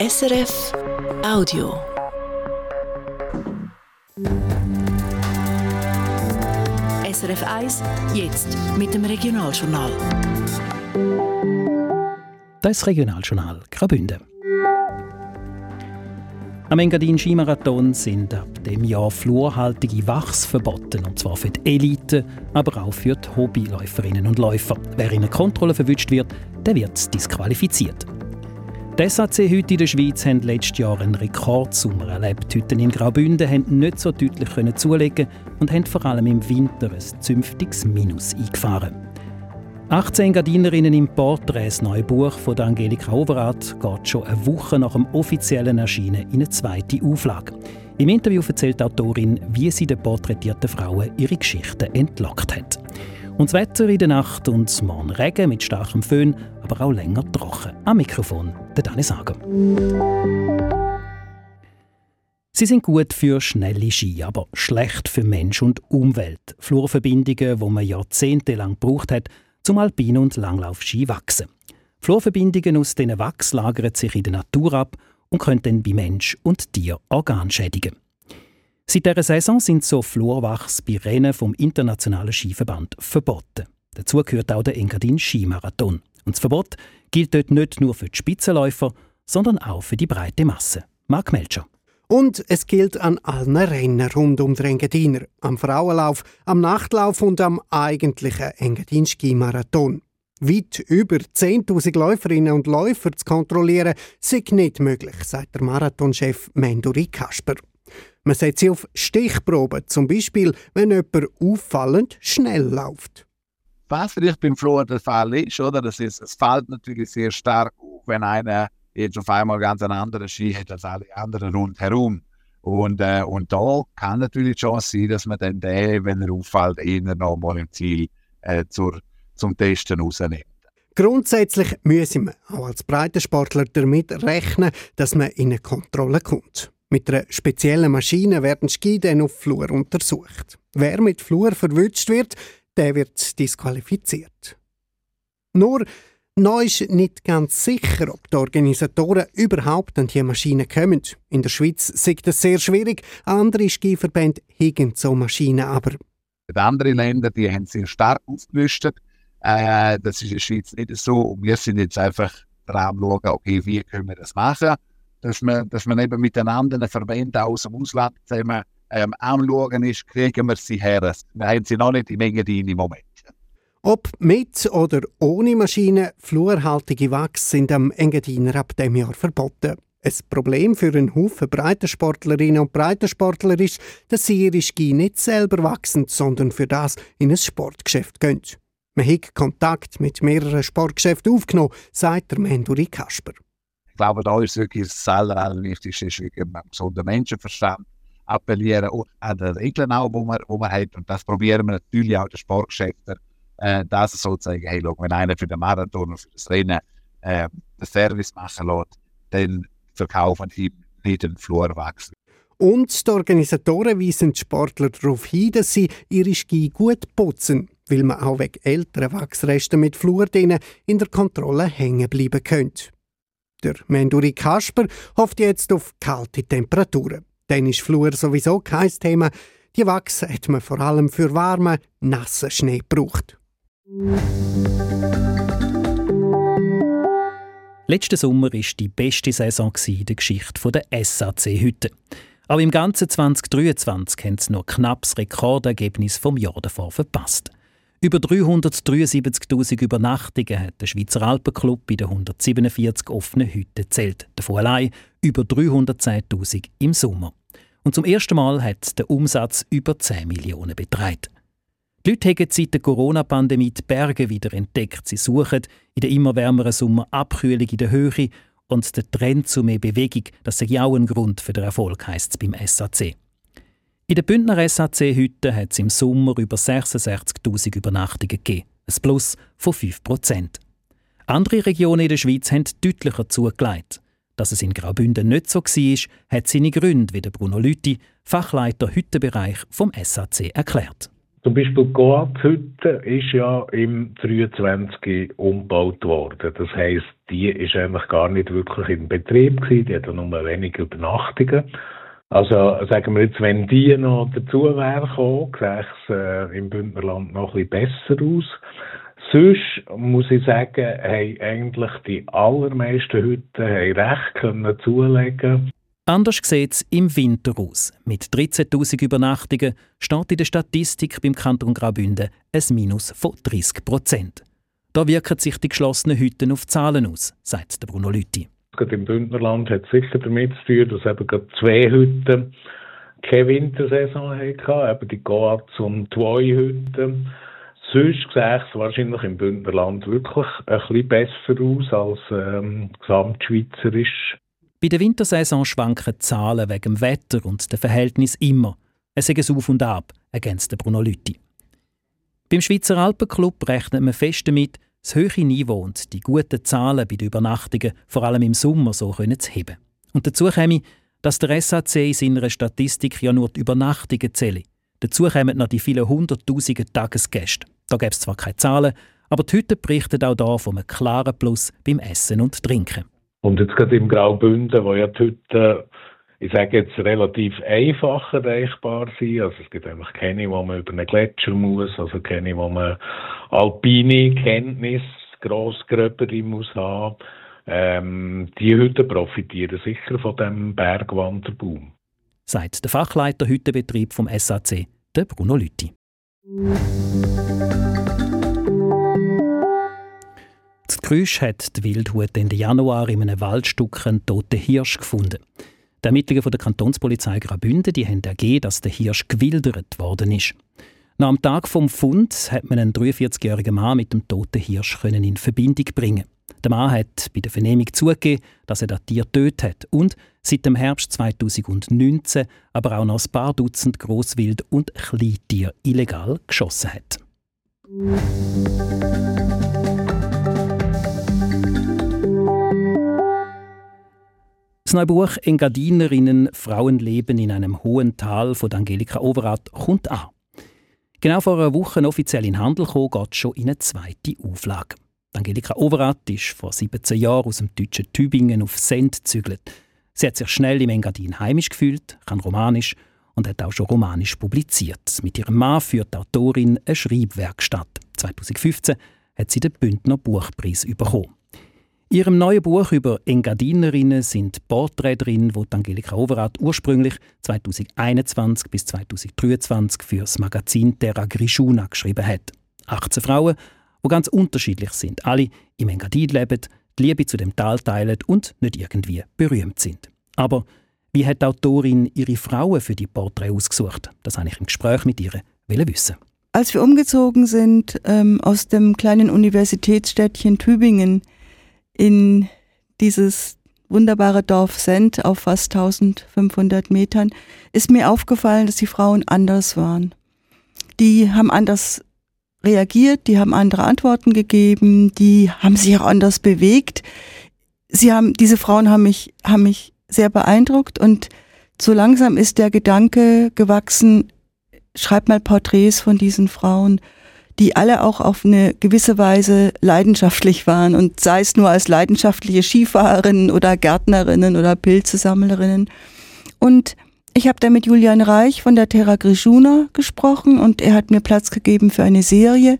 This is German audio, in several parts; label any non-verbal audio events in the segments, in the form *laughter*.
SRF Audio. SRF 1, jetzt mit dem Regionaljournal. Das Regionaljournal Graubünden. Am Engadin Skimarathon sind ab dem Jahr flurhaltige Wachs verboten, und zwar für die Elite, aber auch für die Hobbyläuferinnen und Läufer. Wer in einer Kontrolle verwünscht wird, der wird disqualifiziert. Die SAC heute in der Schweiz haben letztes Jahr einen Rekordsommer erlebt. Die Hütten in Graubünden konnten nicht so deutlich zulegen und haben vor allem im Winter ein zünftiges Minus eingefahren. 18 Gardinerinnen im Porträt, das neue Buch von Angelika Overath, geht schon eine Woche nach dem offiziellen Erscheinen in eine zweite Auflage. Im Interview erzählt die Autorin, wie sie den porträtierten Frauen ihre Geschichten entlockt hat. Und das Wetter in der Nacht und morgen Regen mit starkem Föhn, aber auch länger trocken. Am Mikrofon der Dani Sager. Sie sind gut für schnelle Ski, aber schlecht für Mensch und Umwelt. Flurverbindungen, die man jahrzehntelang gebraucht hat, zum Alpin- und Langlaufski wachsen. Flurverbindungen aus diesen Wachs lagern sich in der Natur ab und können dann bei Mensch und Tier Organ schädigen. Seit dieser Saison sind so Flurwachs bei Rennen vom Internationalen Skiverband verboten. Dazu gehört auch der Engadin Skimarathon. Und das Verbot gilt dort nicht nur für die Spitzenläufer, sondern auch für die breite Masse. Marc Melcher. Und es gilt an allen Rennen rund um den Engadiner, am Frauenlauf, am Nachtlauf und am eigentlichen Engadin-Ski-Marathon. Weit über 10.000 Läuferinnen und Läufer zu kontrollieren, ist nicht möglich, sagt der Marathonchef Menduri Kasper. Man setzt sie auf Stichproben, zum Beispiel, wenn jemand auffallend schnell läuft. Was vielleicht beim Flor der Fall ist, oder? Das ist, es fällt natürlich sehr stark auf, wenn einer jetzt auf einmal ganz einen anderen Ski hat als alle anderen rundherum. Und, äh, und da kann natürlich die Chance sein, dass man dann den, wenn er auffällt, eher noch mal im Ziel äh, zur, zum Testen rausnimmt. Grundsätzlich müssen wir auch als Breitensportler damit rechnen, dass man in eine Kontrolle kommt. Mit einer speziellen Maschine werden Ski dann auf Flur untersucht. Wer mit Flur verwünscht wird, der wird disqualifiziert. Nur noch ist nicht ganz sicher, ob die Organisatoren überhaupt an diese Maschinen kommen. In der Schweiz ist das sehr schwierig. Andere Skiverbände haben so Maschinen aber. Die Länder die haben sehr stark aufgerüstet. Äh, das ist in der Schweiz nicht so. Und wir sind jetzt einfach dran schauen, okay, wie können wir das machen, dass man, dass man eben mit den anderen Verbänden aus dem Ausland zusammen ähm, anschauen ist, kriegen wir sie her. Wir haben sie noch nicht im Moment. Ob mit oder ohne Maschine, flurhaltige Wachs sind am Engadiner ab dem Jahr verboten. Ein Problem für einen Haufen Breitensportlerinnen und Breitensportler ist, dass sie ihre Ski nicht selber wachsen, sondern für das in ein Sportgeschäft gehen. Man hat Kontakt mit mehreren Sportgeschäften aufgenommen, sagt der Menduri Kasper. Ich glaube, da ist wirklich das Allerwichtigste, ist beim gesunden Menschenverstand appellieren an die Regeln auch, die man, die man hat. Und das probieren wir natürlich auch den Sportgeschäften äh, dass sozusagen, hey, schau, wenn einer für den Marathon oder für das Rennen äh, den Service machen lässt, dann verkaufen die nicht den Flurwachs. Und die Organisatoren weisen die Sportler darauf hin, dass sie ihre Ski gut putzen, weil man auch wegen älteren Wachsresten mit Flur in der Kontrolle hängen bleiben könnte. Der Menduri Kasper hofft jetzt auf kalte Temperaturen. Dann ist Flur sowieso kein Thema. Die Wachs hat man vor allem für warmen, nassen Schnee gebraucht. Letzten Sommer war die beste Saison in der Geschichte der SAC-Hütte. Auch im ganzen 2023 haben sie noch knapp das Rekordergebnis vom Jahr davor verpasst. Über 373.000 Übernachtungen hat der Schweizer Alpenclub in den 147 offenen Hütten gezählt. Davon allein über 310.000 im Sommer. Und zum ersten Mal hat der Umsatz über 10 Millionen betragen. Die Leute haben seit der Corona-Pandemie die Berge wieder entdeckt. Sie suchen in der immer wärmeren Sommer Abkühlung in der Höhe und der Trend zu mehr Bewegung, das ist auch ein Grund für den Erfolg, heisst es beim SAC. In den Bündner SAC-Hütten hat es im Sommer über 66.000 Übernachtungen gegeben, ein Plus von 5% Andere Regionen in der Schweiz haben deutlicher zugelegt. Dass es in Graubünden nicht so war, hat seine Gründe, wie Bruno Lüthi, Fachleiter Hüttenbereich vom SAC, erklärt. Zum Beispiel die Goat-Hütte ist ja im 23 umgebaut worden. Das heisst, die ist eigentlich gar nicht wirklich in Betrieb gewesen. Die hat nur wenige Übernachtungen. Also sagen wir jetzt, wenn die noch dazu wären gekommen, sähe es äh, im Bündnerland noch ein bisschen besser aus. Sonst muss ich sagen, haben eigentlich die allermeisten Hütten recht können zulegen Anders sieht es im Winter aus. Mit 13.000 Übernachtungen steht in der Statistik beim Kanton Graubünden ein Minus von 30 Prozent. Da wirken sich die geschlossenen Hütten auf Zahlen aus, sagt Bruno Lütti. Gerade im Bündnerland hat es sicher damit zu tun, dass eben gerade zwei Hütten keine Wintersaison hatten, eben die Goats und zwei Hütten. Sonst ich es wahrscheinlich im Bündnerland wirklich ein bisschen besser aus als ähm, gesamtschweizerisch. Bei der Wintersaison schwanken die Zahlen wegen dem Wetter und dem Verhältnis immer. Es ist ein Auf und Ab, ergänzt Bruno Lütti. Beim Schweizer Alpenclub rechnet man fest damit, das hohe Niveau und die guten Zahlen bei den Übernachtungen vor allem im Sommer so können zu heben. Und dazu käme, dass der SAC in seiner Statistik ja nur die Übernachtungen zählt. Dazu kommen noch die vielen hunderttausenden Tagesgäste. Da gäbe es zwar keine Zahlen, aber die Hütte berichten auch hier von einem klaren Plus beim Essen und Trinken. Und jetzt gerade im Graubünden, wo ja die Hütten, ich sage jetzt, relativ einfach erreichbar sind. Also es gibt einfach keine, wo man über einen Gletscher muss, also keine, wo man alpine Kenntnis, grossgröbere muss haben. Ähm, die Hütten profitieren sicher von dem Bergwanderboom. Sagt der Fachleiter Hüttenbetrieb vom SAC, der Bruno Lütti. Krüsch hat die Wildhut Ende Januar in einem Waldstück einen toten Hirsch gefunden. Die Ermittlungen von der Kantonspolizei Graubünden die haben ergeben, dass der Hirsch gewildert worden ist. Nach dem Tag vom Fund hat man einen 43-jährigen Mann mit dem toten Hirsch in Verbindung bringen. Der Mann hat bei der Vernehmung zugegeben, dass er das Tier tötet hat und seit dem Herbst 2019 aber auch noch ein paar Dutzend Großwild- und Kleintiere illegal geschossen hat. Das neue Buch Engadinerinnen Frauenleben in einem hohen Tal von Angelika Overath kommt an. Genau vor einer Woche offiziell in Handel gekommen, geht schon in eine zweite Auflage. Angelika Overath ist vor 17 Jahren aus dem deutschen Tübingen auf Send gezügelt. Sie hat sich schnell im Engadin heimisch gefühlt, kann Romanisch und hat auch schon Romanisch publiziert. Mit ihrem Mann führt die Autorin eine Schreibwerkstatt. 2015 hat sie den Bündner Buchpreis bekommen. In ihrem neuen Buch über Engadinerinnen sind Porträts drin, die Angelika Overath ursprünglich 2021 bis 2023 für das Magazin Terra Grishuna geschrieben hat. 18 Frauen, die ganz unterschiedlich sind, alle im Engadin leben, die Liebe zu dem Tal teilen und nicht irgendwie berühmt sind. Aber wie hat die Autorin ihre Frauen für die Porträts ausgesucht? Das habe ich im Gespräch mit ihr wissen. Als wir umgezogen sind ähm, aus dem kleinen Universitätsstädtchen Tübingen, in dieses wunderbare Dorf Send auf fast 1500 Metern, ist mir aufgefallen, dass die Frauen anders waren. Die haben anders reagiert, die haben andere Antworten gegeben, die haben sich auch anders bewegt. Sie haben, diese Frauen haben mich, haben mich sehr beeindruckt und so langsam ist der Gedanke gewachsen, schreib mal Porträts von diesen Frauen die alle auch auf eine gewisse Weise leidenschaftlich waren und sei es nur als leidenschaftliche Skifahrerinnen oder Gärtnerinnen oder Pilzesammlerinnen. Und ich habe da mit Julian Reich von der Terra Grishuna gesprochen und er hat mir Platz gegeben für eine Serie.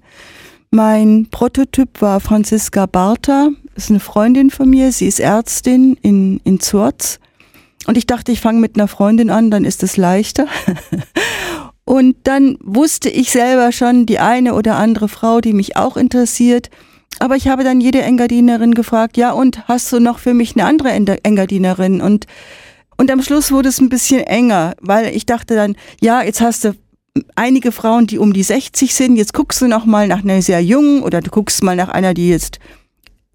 Mein Prototyp war Franziska Barta, ist eine Freundin von mir, sie ist Ärztin in, in Zurz. Und ich dachte, ich fange mit einer Freundin an, dann ist es leichter. *laughs* Und dann wusste ich selber schon die eine oder andere Frau, die mich auch interessiert. Aber ich habe dann jede Engadinerin gefragt, ja, und hast du noch für mich eine andere Engadinerin? Und, und am Schluss wurde es ein bisschen enger, weil ich dachte dann, ja, jetzt hast du einige Frauen, die um die 60 sind, jetzt guckst du noch mal nach einer sehr jungen oder du guckst mal nach einer, die jetzt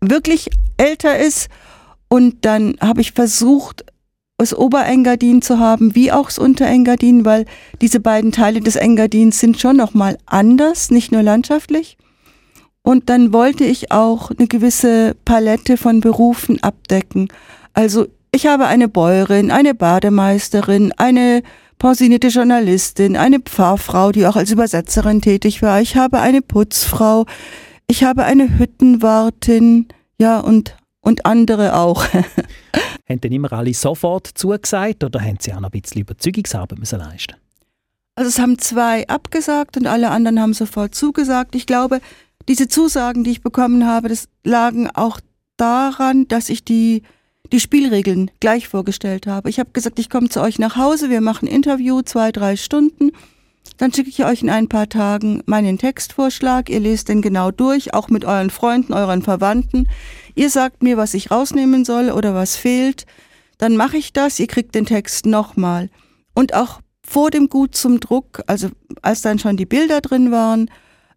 wirklich älter ist. Und dann habe ich versucht, das Oberengadin zu haben, wie auch das Unterengadin, weil diese beiden Teile des Engadins sind schon nochmal anders, nicht nur landschaftlich. Und dann wollte ich auch eine gewisse Palette von Berufen abdecken. Also ich habe eine Bäuerin, eine Bademeisterin, eine pensionierte Journalistin, eine Pfarrfrau, die auch als Übersetzerin tätig war. Ich habe eine Putzfrau, ich habe eine Hüttenwartin, ja, und, und andere auch. *laughs* haben denn immer alle sofort zugesagt oder haben sie auch noch ein bisschen Überzeugungsarbeit müssen leisten Also es haben zwei abgesagt und alle anderen haben sofort zugesagt. Ich glaube, diese Zusagen, die ich bekommen habe, das lagen auch daran, dass ich die, die Spielregeln gleich vorgestellt habe. Ich habe gesagt, ich komme zu euch nach Hause, wir machen Interview, zwei, drei Stunden. Dann schicke ich euch in ein paar Tagen meinen Textvorschlag. Ihr lest den genau durch, auch mit euren Freunden, euren Verwandten. Ihr sagt mir, was ich rausnehmen soll oder was fehlt. Dann mache ich das. Ihr kriegt den Text nochmal. Und auch vor dem Gut zum Druck, also als dann schon die Bilder drin waren,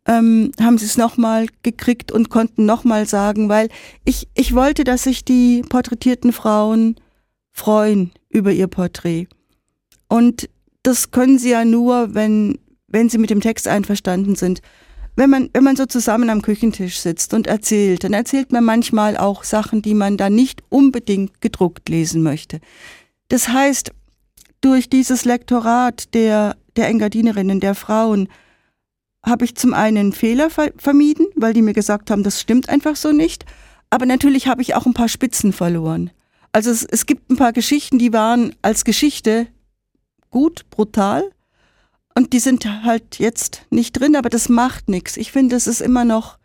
ähm, haben sie es nochmal gekriegt und konnten nochmal sagen, weil ich, ich wollte, dass sich die porträtierten Frauen freuen über ihr Porträt. Und das können sie ja nur, wenn, wenn sie mit dem Text einverstanden sind. Wenn man, wenn man so zusammen am Küchentisch sitzt und erzählt, dann erzählt man manchmal auch Sachen, die man dann nicht unbedingt gedruckt lesen möchte. Das heißt, durch dieses Lektorat der, der Engadinerinnen, der Frauen, habe ich zum einen Fehler vermieden, weil die mir gesagt haben, das stimmt einfach so nicht. Aber natürlich habe ich auch ein paar Spitzen verloren. Also es, es gibt ein paar Geschichten, die waren als Geschichte gut, brutal. Und die sind halt jetzt nicht drin, aber das macht nichts. Ich finde, es ist immer noch,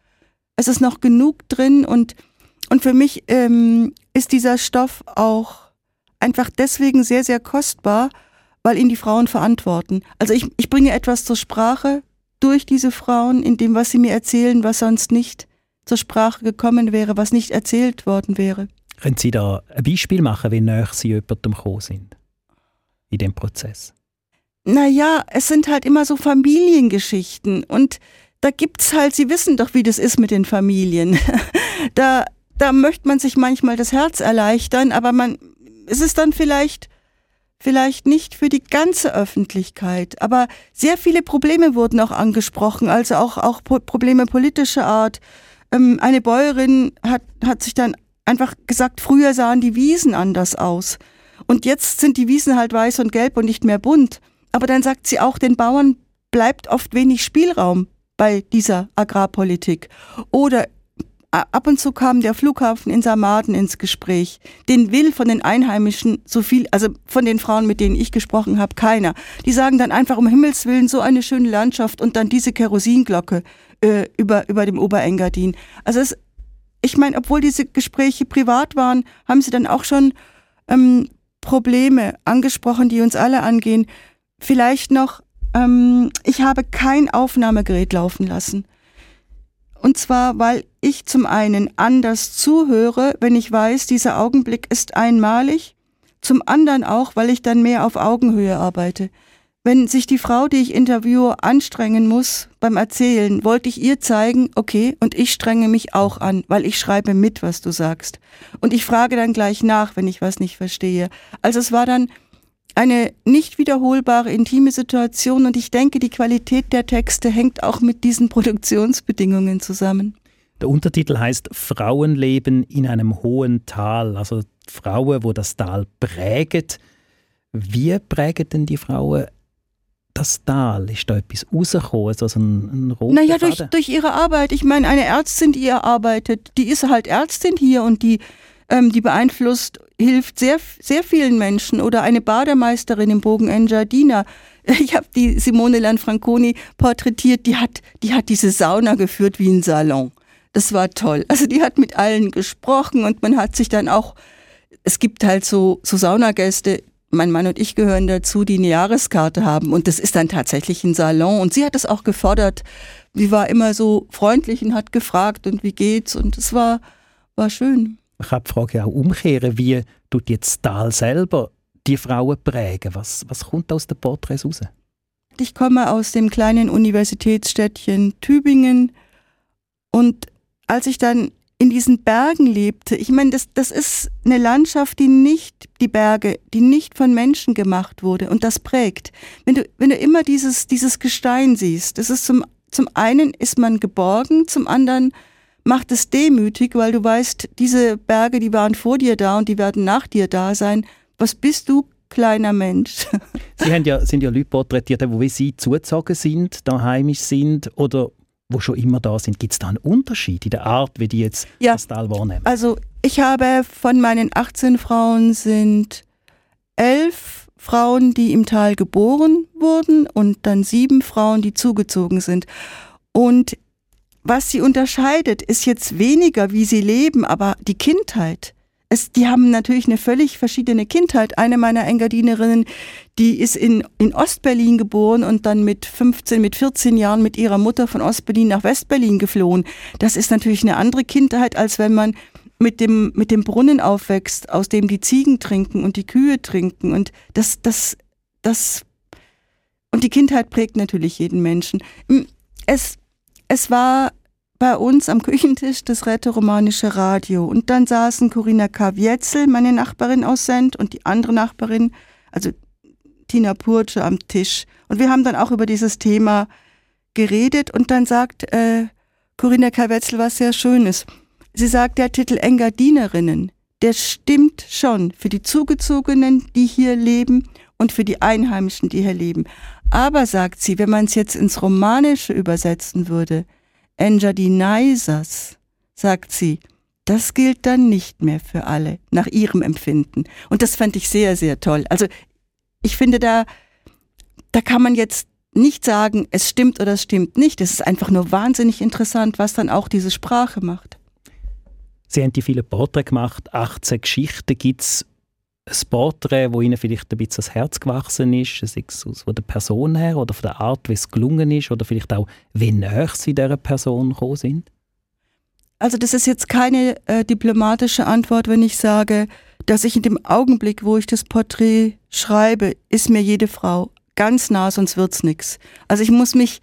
es ist noch genug drin und, und für mich ähm, ist dieser Stoff auch einfach deswegen sehr, sehr kostbar, weil ihn die Frauen verantworten. Also ich, ich bringe etwas zur Sprache durch diese Frauen, in dem, was sie mir erzählen, was sonst nicht zur Sprache gekommen wäre, was nicht erzählt worden wäre. Können Sie da ein Beispiel machen, wie näher Sie jemandem gekommen sind? in dem Prozess? Naja, es sind halt immer so Familiengeschichten und da gibt's halt, Sie wissen doch, wie das ist mit den Familien. *laughs* da, da möchte man sich manchmal das Herz erleichtern, aber man, es ist dann vielleicht, vielleicht nicht für die ganze Öffentlichkeit. Aber sehr viele Probleme wurden auch angesprochen, also auch, auch Probleme politischer Art. Ähm, eine Bäuerin hat, hat sich dann einfach gesagt, früher sahen die Wiesen anders aus. Und jetzt sind die Wiesen halt weiß und gelb und nicht mehr bunt. Aber dann sagt sie auch, den Bauern bleibt oft wenig Spielraum bei dieser Agrarpolitik. Oder ab und zu kam der Flughafen in Samaden ins Gespräch. Den will von den Einheimischen so viel, also von den Frauen, mit denen ich gesprochen habe, keiner. Die sagen dann einfach um Himmels Willen so eine schöne Landschaft und dann diese Kerosinglocke äh, über, über dem Oberengadin. Also es, ich meine, obwohl diese Gespräche privat waren, haben sie dann auch schon ähm, Probleme angesprochen, die uns alle angehen. Vielleicht noch, ähm, ich habe kein Aufnahmegerät laufen lassen. Und zwar, weil ich zum einen anders zuhöre, wenn ich weiß, dieser Augenblick ist einmalig. Zum anderen auch, weil ich dann mehr auf Augenhöhe arbeite. Wenn sich die Frau, die ich interviewe, anstrengen muss beim Erzählen, wollte ich ihr zeigen, okay, und ich strenge mich auch an, weil ich schreibe mit, was du sagst. Und ich frage dann gleich nach, wenn ich was nicht verstehe. Also es war dann eine nicht wiederholbare intime Situation und ich denke, die Qualität der Texte hängt auch mit diesen Produktionsbedingungen zusammen. Der Untertitel heißt Frauenleben in einem hohen Tal, also Frauen, wo das Tal prägen. Wie prägen denn die Frauen das Tal? Ist da etwas rausgekommen, also ein, ein roter Naja, durch, durch ihre Arbeit. Ich meine, eine Ärztin, die ihr arbeitet, die ist halt Ärztin hier und die, ähm, die beeinflusst, hilft sehr, sehr vielen Menschen. Oder eine Bademeisterin im Bogen Engiadina. *laughs* Ich habe die Simone Lanfranconi porträtiert, die hat, die hat diese Sauna geführt wie ein Salon. Das war toll. Also die hat mit allen gesprochen und man hat sich dann auch, es gibt halt so, so Saunagäste, mein Mann und ich gehören dazu, die eine Jahreskarte haben. Und das ist dann tatsächlich ein Salon. Und sie hat es auch gefordert. Sie war immer so freundlich und hat gefragt, und wie geht's? Und es war, war schön. Ich habe die Frage auch umkehren, wie tut jetzt Tal selber die Frauen prägen? Was, was kommt aus den Porträts raus? Ich komme aus dem kleinen Universitätsstädtchen Tübingen und als ich dann in diesen Bergen lebte. Ich meine, das, das ist eine Landschaft, die nicht, die Berge, die nicht von Menschen gemacht wurde und das prägt. Wenn du, wenn du immer dieses, dieses Gestein siehst, das ist zum, zum einen ist man geborgen, zum anderen macht es demütig, weil du weißt, diese Berge, die waren vor dir da und die werden nach dir da sein. Was bist du? kleiner Mensch. *laughs* Sie haben ja, sind ja Leute porträtiert, die wie Sie zugezogen sind, daheimisch sind oder wo schon immer da sind. Gibt es da einen Unterschied in der Art, wie die jetzt ja. das Tal wahrnehmen? Also ich habe von meinen 18 Frauen sind elf Frauen, die im Tal geboren wurden und dann sieben Frauen, die zugezogen sind. Und was sie unterscheidet, ist jetzt weniger, wie sie leben, aber die Kindheit. Es, die haben natürlich eine völlig verschiedene Kindheit. Eine meiner Engadinerinnen, die ist in, in Ostberlin geboren und dann mit 15, mit 14 Jahren mit ihrer Mutter von Ostberlin nach Westberlin geflohen. Das ist natürlich eine andere Kindheit, als wenn man mit dem, mit dem Brunnen aufwächst, aus dem die Ziegen trinken und die Kühe trinken. Und das, das, das, und die Kindheit prägt natürlich jeden Menschen. Es, es war bei uns am Küchentisch das rätoromanische Radio. Und dann saßen Corinna Kavietzel, meine Nachbarin aus Send, und die andere Nachbarin, also Tina Purce, am Tisch. Und wir haben dann auch über dieses Thema geredet. Und dann sagt äh, Corinna Kavietzel was sehr Schönes. Sie sagt, der Titel Engadinerinnen, der stimmt schon für die Zugezogenen, die hier leben und für die Einheimischen, die hier leben. Aber, sagt sie, wenn man es jetzt ins Romanische übersetzen würde, Enjadinaisas, sagt sie, das gilt dann nicht mehr für alle, nach ihrem Empfinden. Und das fand ich sehr, sehr toll. Also ich finde, da, da kann man jetzt nicht sagen, es stimmt oder es stimmt nicht. Es ist einfach nur wahnsinnig interessant, was dann auch diese Sprache macht. Sie haben die viele Porträts gemacht, 18 Geschichten. Gibt es ein Porträt, wo Ihnen vielleicht ein bisschen ans Herz gewachsen ist, sei es von der Person her oder von der Art, wie es gelungen ist oder vielleicht auch, wie näher Sie dieser Person gekommen sind? Also das ist jetzt keine äh, diplomatische Antwort, wenn ich sage, dass ich in dem Augenblick, wo ich das Porträt schreibe, ist mir jede Frau ganz nah, sonst wird's nichts. Also ich muss mich,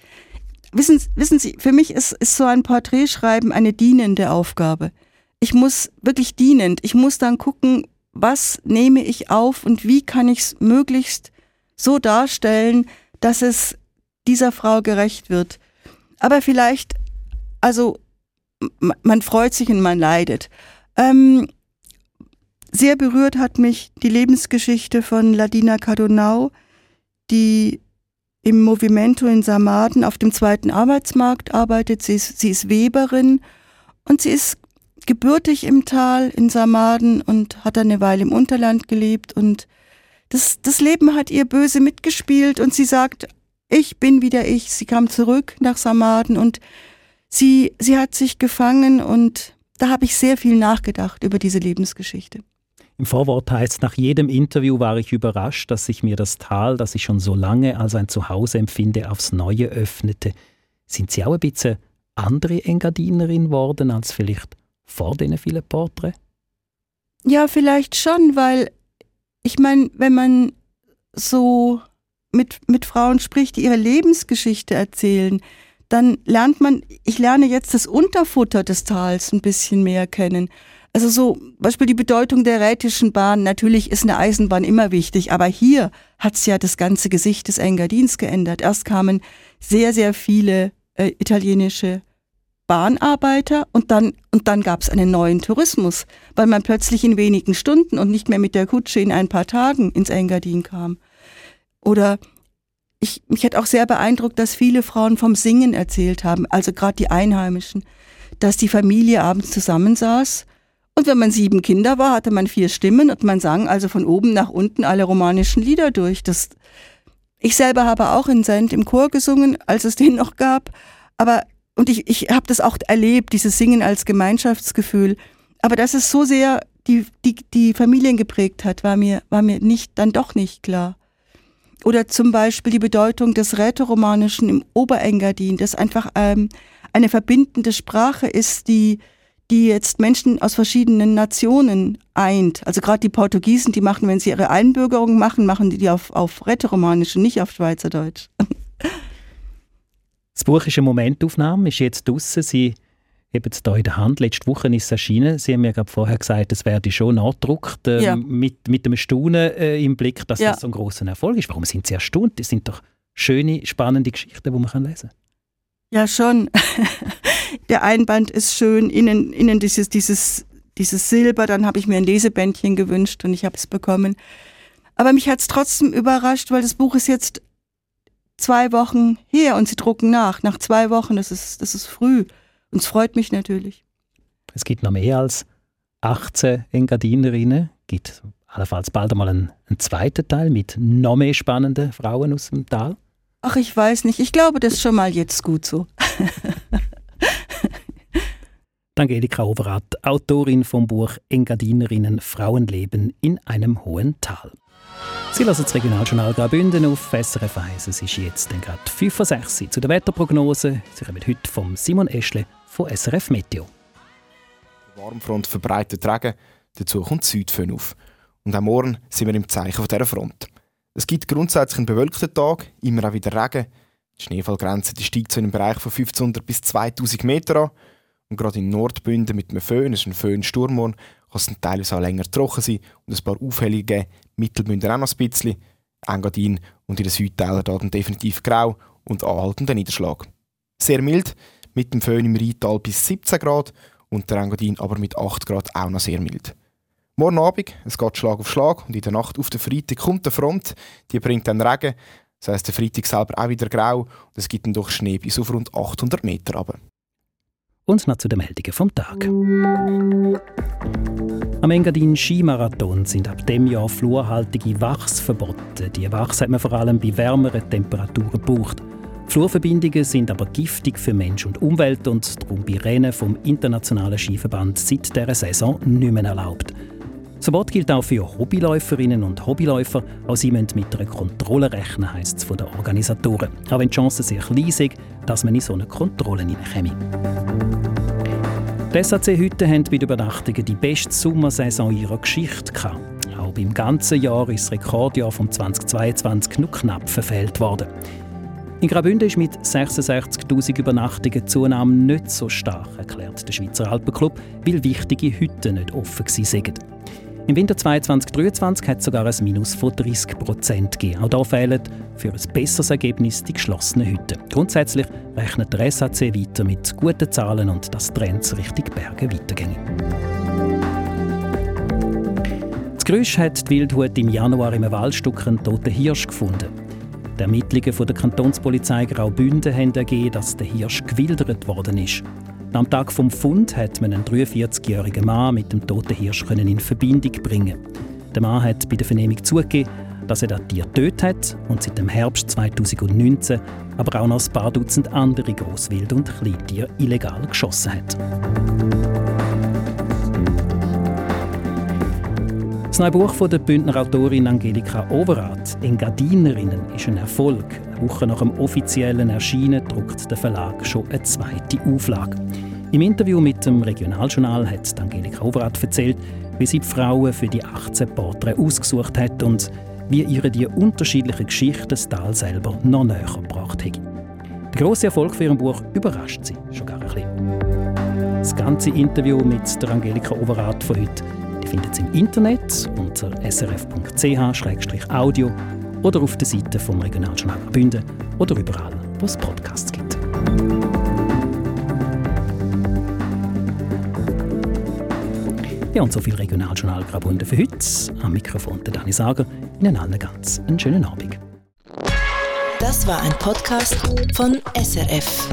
wissen, wissen Sie, für mich ist, ist so ein Porträtschreiben eine dienende Aufgabe ich muss wirklich dienend, ich muss dann gucken, was nehme ich auf und wie kann ich es möglichst so darstellen, dass es dieser Frau gerecht wird. Aber vielleicht, also man freut sich und man leidet. Ähm, sehr berührt hat mich die Lebensgeschichte von Ladina Cardonau, die im Movimento in Samaden auf dem zweiten Arbeitsmarkt arbeitet. Sie ist, sie ist Weberin und sie ist gebürtig im Tal in Samaden und hat eine Weile im Unterland gelebt und das, das Leben hat ihr böse mitgespielt und sie sagt, ich bin wieder ich. Sie kam zurück nach Samaden und sie, sie hat sich gefangen und da habe ich sehr viel nachgedacht über diese Lebensgeschichte. Im Vorwort heißt, nach jedem Interview war ich überrascht, dass sich mir das Tal, das ich schon so lange als ein Zuhause empfinde, aufs Neue öffnete. Sind Sie auch ein bisschen andere Engadinerin worden als vielleicht vor diesen vielen Porträts? Ja, vielleicht schon, weil ich meine, wenn man so mit, mit Frauen spricht, die ihre Lebensgeschichte erzählen, dann lernt man, ich lerne jetzt das Unterfutter des Tals ein bisschen mehr kennen. Also so, Beispiel die Bedeutung der rätischen Bahn. Natürlich ist eine Eisenbahn immer wichtig, aber hier hat es ja das ganze Gesicht des Engadins geändert. Erst kamen sehr, sehr viele äh, italienische Bahnarbeiter und dann, und dann gab es einen neuen Tourismus, weil man plötzlich in wenigen Stunden und nicht mehr mit der Kutsche in ein paar Tagen ins Engadin kam. Oder ich, mich hat auch sehr beeindruckt, dass viele Frauen vom Singen erzählt haben, also gerade die Einheimischen, dass die Familie abends zusammensaß und wenn man sieben Kinder war, hatte man vier Stimmen und man sang also von oben nach unten alle romanischen Lieder durch. Das, ich selber habe auch in Send im Chor gesungen, als es den noch gab, aber und ich, ich habe das auch erlebt, dieses Singen als Gemeinschaftsgefühl. Aber dass es so sehr die, die, die Familien geprägt hat, war mir, war mir nicht, dann doch nicht klar. Oder zum Beispiel die Bedeutung des Rätoromanischen im Oberengadin, das einfach ähm, eine verbindende Sprache ist, die, die jetzt Menschen aus verschiedenen Nationen eint. Also gerade die Portugiesen, die machen, wenn sie ihre Einbürgerung machen, machen die die auf, auf Rätoromanisch und nicht auf Schweizerdeutsch. Das Buch ist eine Momentaufnahme, ist jetzt draußen. Sie haben es hier in der Hand. Letzte Woche ist es erschienen. Sie haben mir gerade vorher gesagt, es werde schon nachgedruckt, äh, ja. mit, mit einem Staunen äh, im Blick, dass ja. das so ein großer Erfolg ist. Warum sind Sie erstaunt? Das sind doch schöne, spannende Geschichten, die man lesen kann. Ja, schon. *laughs* der Einband ist schön. Innen, innen dieses, dieses, dieses Silber. Dann habe ich mir ein Lesebändchen gewünscht und ich habe es bekommen. Aber mich hat es trotzdem überrascht, weil das Buch ist jetzt zwei Wochen her und sie drucken nach. Nach zwei Wochen, das ist, das ist früh. Und es freut mich natürlich. Es gibt noch mehr als 18 Engadinerinnen. Es gibt allenfalls bald einmal einen, einen zweiten Teil mit noch mehr spannenden Frauen aus dem Tal. Ach, ich weiß nicht. Ich glaube, das ist schon mal jetzt gut so. *laughs* Angelika Overath, Autorin vom Buch Engadinerinnen Frauenleben in einem hohen Tal. Sie lassen das Regionaljournal Graubünden auf SRF 1. Es ist jetzt gerade 5 vor 6 Uhr. Zu der Wetterprognose. Sie kommen heute vom Simon Eschle von SRF Meteo. Die Warmfront verbreitet Regen, dazu kommt Südföhn auf. Und auch morgen sind wir im Zeichen dieser Front. Es gibt grundsätzlich einen bewölkten Tag, immer auch wieder Regen. Die Schneefallgrenze die steigt zu einem Bereich von 1500 bis 2000 Meter an. Und gerade in Nordbünden mit einem Föhn, es ist ein Föhn-Sturmorn, kann es teilweise auch länger trocken sein und ein paar Aufhellungen geben. Mittelbünden auch noch ein bisschen. Engadin und in den Südtälern dann definitiv grau und anhaltender Niederschlag. Sehr mild, mit dem Föhn im Rheintal bis 17 Grad und der Engadin aber mit 8 Grad auch noch sehr mild. Morgen Abend, es geht Schlag auf Schlag und in der Nacht auf den Freitag kommt der Front, die bringt dann Regen. Das heisst, der Freitag selber auch wieder grau und es gibt dann doch Schnee bis auf rund 800 Meter runter. Und noch zu den Meldungen vom Tag. Am Engadin Skimarathon sind ab dem Jahr fluorhaltige Wachs verboten. Die Wachs hat man vor allem bei wärmeren Temperaturen gebraucht. Fluorverbindungen sind aber giftig für Mensch und Umwelt und darum bei Rennen vom Internationalen Skiverband seit dieser Saison nicht mehr erlaubt. Das Verbot gilt auch für Hobbyläuferinnen und Hobbyläufer. Auch sie müssen mit einer Kontrolle rechnen, heisst es von den Organisatoren. Auch wenn die Chancen sehr klein sind, dass man in so eine Kontrolle hineinkommt. Die SAC-Hütten haben bei den Übernachtungen die beste Sommersaison ihrer Geschichte gehabt. Auch beim ganzen Jahr ist das Rekordjahr vom 2022 nur knapp verfehlt worden. In Graubünden ist mit 66.000 Übernachtungen die Zunahme nicht so stark, erklärt der Schweizer Alpenclub, weil wichtige Hütten nicht offen waren. Im Winter 2022-2023 hat es sogar ein Minus von 30 Prozent gegeben. Auch hier fehlen für ein besseres Ergebnis die geschlossenen Hütten. Grundsätzlich rechnet der SAC weiter mit guten Zahlen und dass Trends Richtung Berge weitergehen. Das Grüsch hat die Wildhut im Januar im Waldstück einen toten Hirsch gefunden. Die Ermittlungen von der Kantonspolizei Graubünden haben ergeben, dass der Hirsch gewildert worden ist. Am Tag vom Fund hat man einen 43-jährigen Mann mit dem toten Hirsch in Verbindung bringen. Der Mann hat bei der Vernehmung zugegeben, dass er das Tier getötet hat und seit dem Herbst 2019 aber auch noch ein paar Dutzend andere Grosswild- und Kleintiere illegal geschossen hat. Neue Buch von der Bündner Autorin Angelika Overath, Engadinerinnen, ist ein Erfolg. Eine Woche nach dem offiziellen Erscheinen druckt der Verlag schon eine zweite Auflage. Im Interview mit dem Regionaljournal hat Angelika Overath erzählt, wie sie die Frauen für die 18 Porträts ausgesucht hat und wie ihre die unterschiedlichen Geschichten das Tal selber noch näher gebracht hat. Der grosse Erfolg für ihr Buch überrascht sie schon gar ein bisschen. Das ganze Interview mit der Angelika Overath von heute findet Sie im Internet unter srf.ch-audio oder auf der Seite vom Regionaljournal Bünden oder überall, wo es Podcasts gibt. Ja, und so viel Regionaljournal Graubünden für heute. Am Mikrofon der Dani Sager. Ihnen allen ganz einen schönen Abend. Das war ein Podcast von SRF.